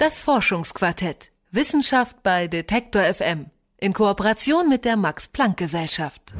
Das Forschungsquartett. Wissenschaft bei Detektor FM. In Kooperation mit der Max-Planck-Gesellschaft.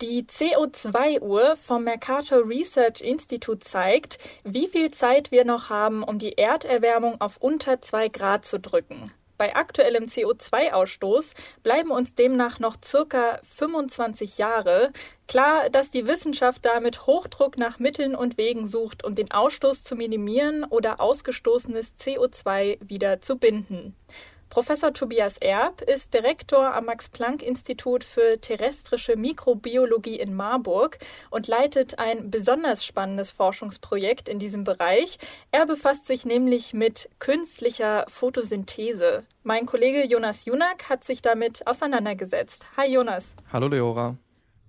Die CO2-Uhr vom Mercator Research Institute zeigt, wie viel Zeit wir noch haben, um die Erderwärmung auf unter 2 Grad zu drücken. Bei aktuellem CO2-Ausstoß bleiben uns demnach noch circa 25 Jahre. Klar, dass die Wissenschaft damit Hochdruck nach Mitteln und Wegen sucht, um den Ausstoß zu minimieren oder ausgestoßenes CO2 wieder zu binden. Professor Tobias Erb ist Direktor am Max-Planck-Institut für terrestrische Mikrobiologie in Marburg und leitet ein besonders spannendes Forschungsprojekt in diesem Bereich. Er befasst sich nämlich mit künstlicher Photosynthese. Mein Kollege Jonas Junak hat sich damit auseinandergesetzt. Hi Jonas. Hallo Leora.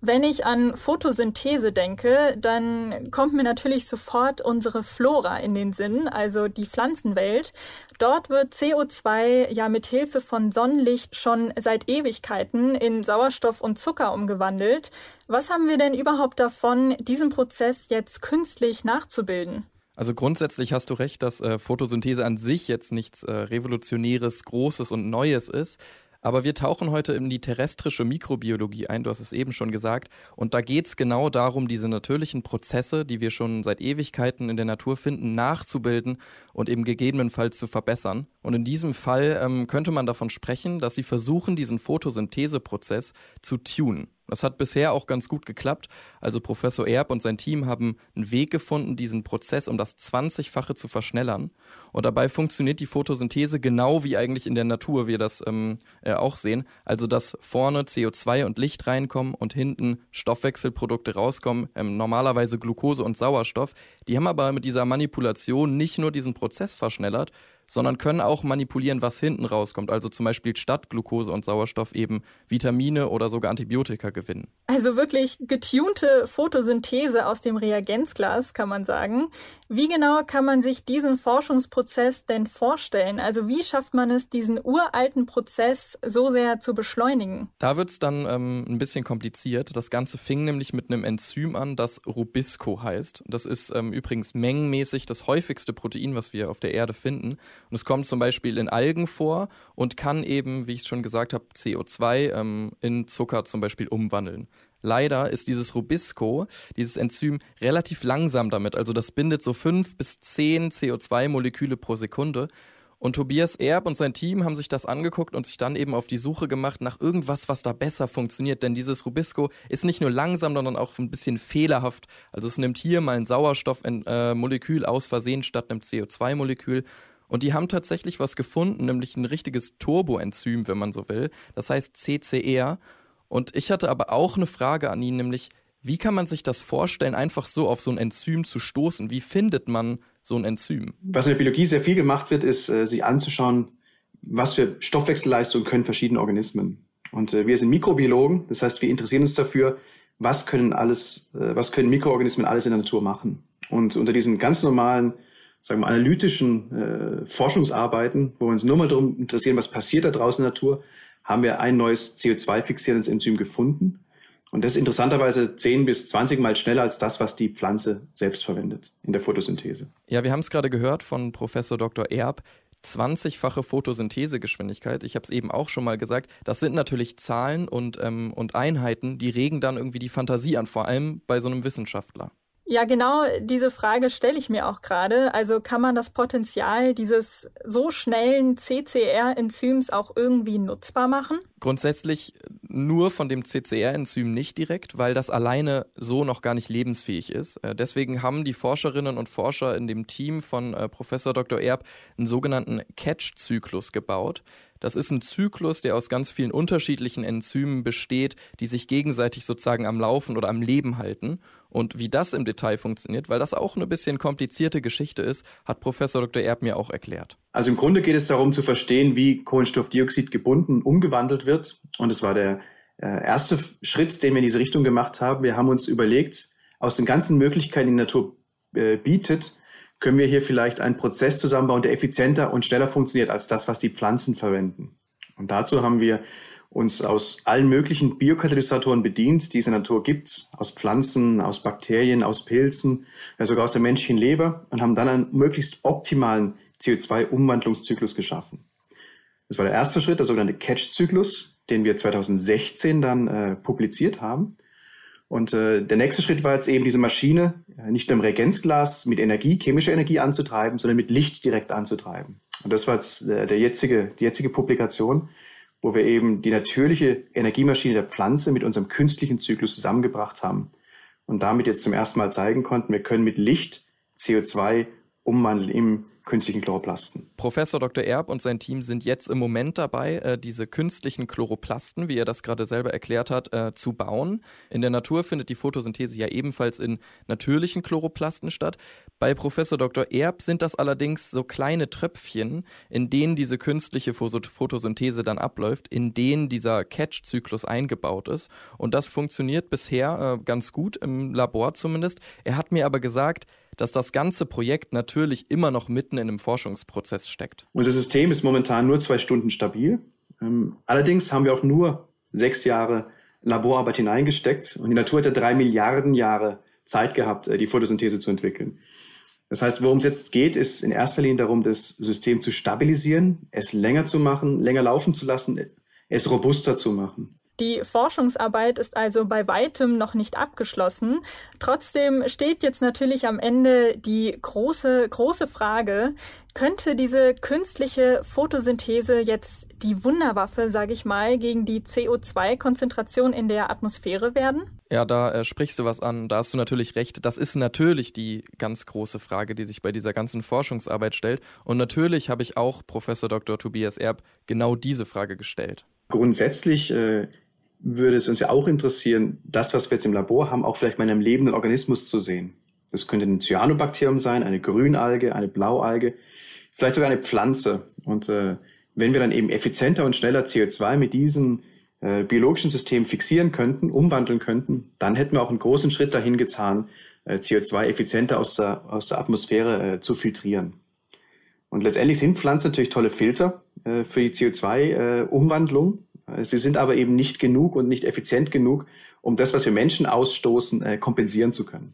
Wenn ich an Photosynthese denke, dann kommt mir natürlich sofort unsere Flora in den Sinn, also die Pflanzenwelt. Dort wird CO2 ja mit Hilfe von Sonnenlicht schon seit Ewigkeiten in Sauerstoff und Zucker umgewandelt. Was haben wir denn überhaupt davon, diesen Prozess jetzt künstlich nachzubilden? Also grundsätzlich hast du recht, dass äh, Photosynthese an sich jetzt nichts äh, Revolutionäres, Großes und Neues ist. Aber wir tauchen heute in die terrestrische Mikrobiologie ein, du hast es eben schon gesagt. Und da geht es genau darum, diese natürlichen Prozesse, die wir schon seit Ewigkeiten in der Natur finden, nachzubilden und eben gegebenenfalls zu verbessern. Und in diesem Fall ähm, könnte man davon sprechen, dass sie versuchen, diesen Photosyntheseprozess zu tunen. Das hat bisher auch ganz gut geklappt. Also Professor Erb und sein Team haben einen Weg gefunden, diesen Prozess um das 20-fache zu verschnellern. Und dabei funktioniert die Photosynthese genau wie eigentlich in der Natur wir das ähm, äh, auch sehen. Also dass vorne CO2 und Licht reinkommen und hinten Stoffwechselprodukte rauskommen, ähm, normalerweise Glucose und Sauerstoff. Die haben aber mit dieser Manipulation nicht nur diesen Prozess verschnellert, sondern können auch manipulieren, was hinten rauskommt. Also zum Beispiel statt Glucose und Sauerstoff eben Vitamine oder sogar Antibiotika gewinnen. Also wirklich getunte Photosynthese aus dem Reagenzglas, kann man sagen. Wie genau kann man sich diesen Forschungsprozess denn vorstellen? Also wie schafft man es, diesen uralten Prozess so sehr zu beschleunigen? Da wird es dann ähm, ein bisschen kompliziert. Das Ganze fing nämlich mit einem Enzym an, das Rubisco heißt. Das ist ähm, übrigens mengenmäßig das häufigste Protein, was wir auf der Erde finden. Und es kommt zum Beispiel in Algen vor und kann eben, wie ich schon gesagt habe, CO2 ähm, in Zucker zum Beispiel umwandeln. Leider ist dieses Rubisco, dieses Enzym, relativ langsam damit. Also das bindet so fünf bis zehn CO2-Moleküle pro Sekunde. Und Tobias Erb und sein Team haben sich das angeguckt und sich dann eben auf die Suche gemacht nach irgendwas, was da besser funktioniert. Denn dieses Rubisco ist nicht nur langsam, sondern auch ein bisschen fehlerhaft. Also es nimmt hier mal ein Sauerstoffmolekül aus Versehen statt einem CO2-Molekül. Und die haben tatsächlich was gefunden, nämlich ein richtiges Turboenzym, wenn man so will. Das heißt CCR. Und ich hatte aber auch eine Frage an ihn, nämlich, wie kann man sich das vorstellen, einfach so auf so ein Enzym zu stoßen? Wie findet man so ein Enzym? Was in der Biologie sehr viel gemacht wird, ist, äh, sich anzuschauen, was für Stoffwechselleistungen können verschiedene Organismen. Und äh, wir sind Mikrobiologen, das heißt, wir interessieren uns dafür, was können alles, äh, was können Mikroorganismen alles in der Natur machen. Und unter diesen ganz normalen, sagen wir, analytischen Forschungsarbeiten, wo wir uns nur mal darum interessieren, was passiert da draußen in der Natur, haben wir ein neues CO2-fixierendes Enzym gefunden. Und das ist interessanterweise 10 bis 20 Mal schneller als das, was die Pflanze selbst verwendet in der Photosynthese. Ja, wir haben es gerade gehört von Professor Dr. Erb. 20-fache Photosynthesegeschwindigkeit. Ich habe es eben auch schon mal gesagt. Das sind natürlich Zahlen und, ähm, und Einheiten, die regen dann irgendwie die Fantasie an, vor allem bei so einem Wissenschaftler. Ja, genau diese Frage stelle ich mir auch gerade. Also kann man das Potenzial dieses so schnellen CCR-Enzyms auch irgendwie nutzbar machen? Grundsätzlich nur von dem CCR-Enzym nicht direkt, weil das alleine so noch gar nicht lebensfähig ist. Äh, deswegen haben die Forscherinnen und Forscher in dem Team von äh, Professor Dr. Erb einen sogenannten Catch-Zyklus gebaut. Das ist ein Zyklus, der aus ganz vielen unterschiedlichen Enzymen besteht, die sich gegenseitig sozusagen am Laufen oder am Leben halten. Und wie das im Detail funktioniert, weil das auch eine bisschen komplizierte Geschichte ist, hat Professor Dr. Erb mir auch erklärt. Also im Grunde geht es darum zu verstehen, wie Kohlenstoffdioxid gebunden, umgewandelt wird. Und es war der äh, erste Schritt, den wir in diese Richtung gemacht haben. Wir haben uns überlegt, aus den ganzen Möglichkeiten, die Natur äh, bietet, können wir hier vielleicht einen Prozess zusammenbauen, der effizienter und schneller funktioniert als das, was die Pflanzen verwenden. Und dazu haben wir uns aus allen möglichen Biokatalysatoren bedient, die es in der Natur gibt, aus Pflanzen, aus Bakterien, aus Pilzen, ja sogar aus der menschlichen Leber und haben dann einen möglichst optimalen CO2-Umwandlungszyklus geschaffen. Das war der erste Schritt, der sogenannte Catch-Zyklus, den wir 2016 dann äh, publiziert haben. Und äh, der nächste Schritt war jetzt eben diese Maschine äh, nicht nur im Reagenzglas mit Energie, chemischer Energie anzutreiben, sondern mit Licht direkt anzutreiben. Und das war jetzt äh, der jetzige, die jetzige Publikation, wo wir eben die natürliche Energiemaschine der Pflanze mit unserem künstlichen Zyklus zusammengebracht haben und damit jetzt zum ersten Mal zeigen konnten, wir können mit Licht CO2 umwandeln im künstlichen Chloroplasten. Professor Dr. Erb und sein Team sind jetzt im Moment dabei, äh, diese künstlichen Chloroplasten, wie er das gerade selber erklärt hat, äh, zu bauen. In der Natur findet die Photosynthese ja ebenfalls in natürlichen Chloroplasten statt. Bei Professor Dr. Erb sind das allerdings so kleine Tröpfchen, in denen diese künstliche Photosynthese dann abläuft, in denen dieser Catch-Zyklus eingebaut ist. Und das funktioniert bisher äh, ganz gut, im Labor zumindest. Er hat mir aber gesagt, dass das ganze Projekt natürlich immer noch mitten in einem Forschungsprozess steckt. Unser System ist momentan nur zwei Stunden stabil. Ähm, allerdings haben wir auch nur sechs Jahre Laborarbeit hineingesteckt und die Natur hat ja drei Milliarden Jahre Zeit gehabt, äh, die Photosynthese zu entwickeln. Das heißt, worum es jetzt geht, ist in erster Linie darum, das System zu stabilisieren, es länger zu machen, länger laufen zu lassen, es robuster zu machen. Die Forschungsarbeit ist also bei weitem noch nicht abgeschlossen. Trotzdem steht jetzt natürlich am Ende die große, große Frage, könnte diese künstliche Photosynthese jetzt die Wunderwaffe, sage ich mal, gegen die CO2-Konzentration in der Atmosphäre werden? Ja, da äh, sprichst du was an. Da hast du natürlich recht. Das ist natürlich die ganz große Frage, die sich bei dieser ganzen Forschungsarbeit stellt. Und natürlich habe ich auch Professor Dr. Tobias Erb genau diese Frage gestellt. Grundsätzlich äh, würde es uns ja auch interessieren, das, was wir jetzt im Labor haben, auch vielleicht mal in einem lebenden Organismus zu sehen. Das könnte ein Cyanobakterium sein, eine Grünalge, eine Blaualge, vielleicht sogar eine Pflanze. Und äh, wenn wir dann eben effizienter und schneller CO2 mit diesen äh, biologischen Systemen fixieren könnten, umwandeln könnten, dann hätten wir auch einen großen Schritt dahin getan, äh, CO2 effizienter aus der, aus der Atmosphäre äh, zu filtrieren. Und letztendlich sind Pflanzen natürlich tolle Filter äh, für die CO2-Umwandlung. Äh, Sie sind aber eben nicht genug und nicht effizient genug, um das, was wir Menschen ausstoßen, äh, kompensieren zu können.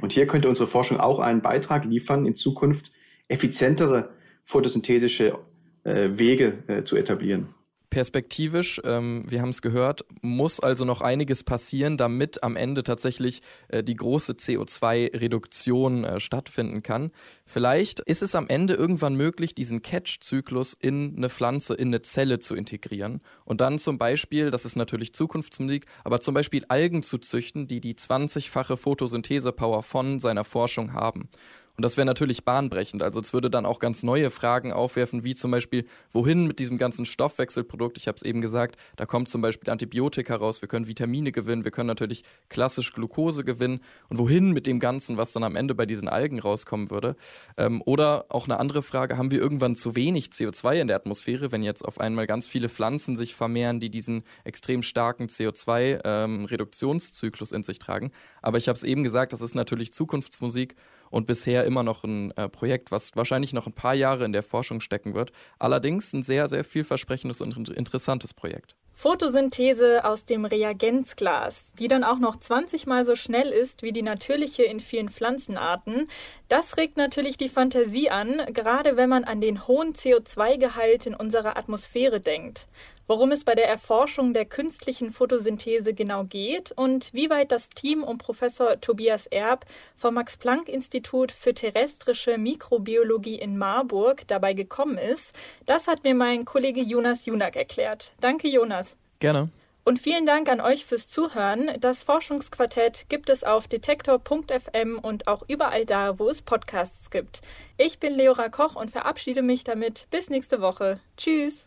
Und hier könnte unsere Forschung auch einen Beitrag liefern, in Zukunft effizientere photosynthetische äh, Wege zu etablieren. Perspektivisch, ähm, wir haben es gehört, muss also noch einiges passieren, damit am Ende tatsächlich äh, die große CO2-Reduktion äh, stattfinden kann. Vielleicht ist es am Ende irgendwann möglich, diesen Catch-Zyklus in eine Pflanze, in eine Zelle zu integrieren und dann zum Beispiel, das ist natürlich Zukunftsmusik, aber zum Beispiel Algen zu züchten, die die 20-fache Photosynthese-Power von seiner Forschung haben. Und das wäre natürlich bahnbrechend. Also es würde dann auch ganz neue Fragen aufwerfen, wie zum Beispiel, wohin mit diesem ganzen Stoffwechselprodukt? Ich habe es eben gesagt, da kommt zum Beispiel Antibiotika raus, wir können Vitamine gewinnen, wir können natürlich klassisch Glucose gewinnen. Und wohin mit dem Ganzen, was dann am Ende bei diesen Algen rauskommen würde? Ähm, oder auch eine andere Frage, haben wir irgendwann zu wenig CO2 in der Atmosphäre, wenn jetzt auf einmal ganz viele Pflanzen sich vermehren, die diesen extrem starken CO2-Reduktionszyklus ähm, in sich tragen? Aber ich habe es eben gesagt, das ist natürlich Zukunftsmusik und bisher immer noch ein äh, Projekt, was wahrscheinlich noch ein paar Jahre in der Forschung stecken wird. Allerdings ein sehr, sehr vielversprechendes und interessantes Projekt. Photosynthese aus dem Reagenzglas, die dann auch noch 20 mal so schnell ist wie die natürliche in vielen Pflanzenarten. Das regt natürlich die Fantasie an, gerade wenn man an den hohen CO2-Gehalt in unserer Atmosphäre denkt worum es bei der Erforschung der künstlichen Photosynthese genau geht und wie weit das Team um Professor Tobias Erb vom Max-Planck-Institut für terrestrische Mikrobiologie in Marburg dabei gekommen ist, das hat mir mein Kollege Jonas Junak erklärt. Danke, Jonas. Gerne. Und vielen Dank an euch fürs Zuhören. Das Forschungsquartett gibt es auf detektor.fm und auch überall da, wo es Podcasts gibt. Ich bin Leora Koch und verabschiede mich damit. Bis nächste Woche. Tschüss.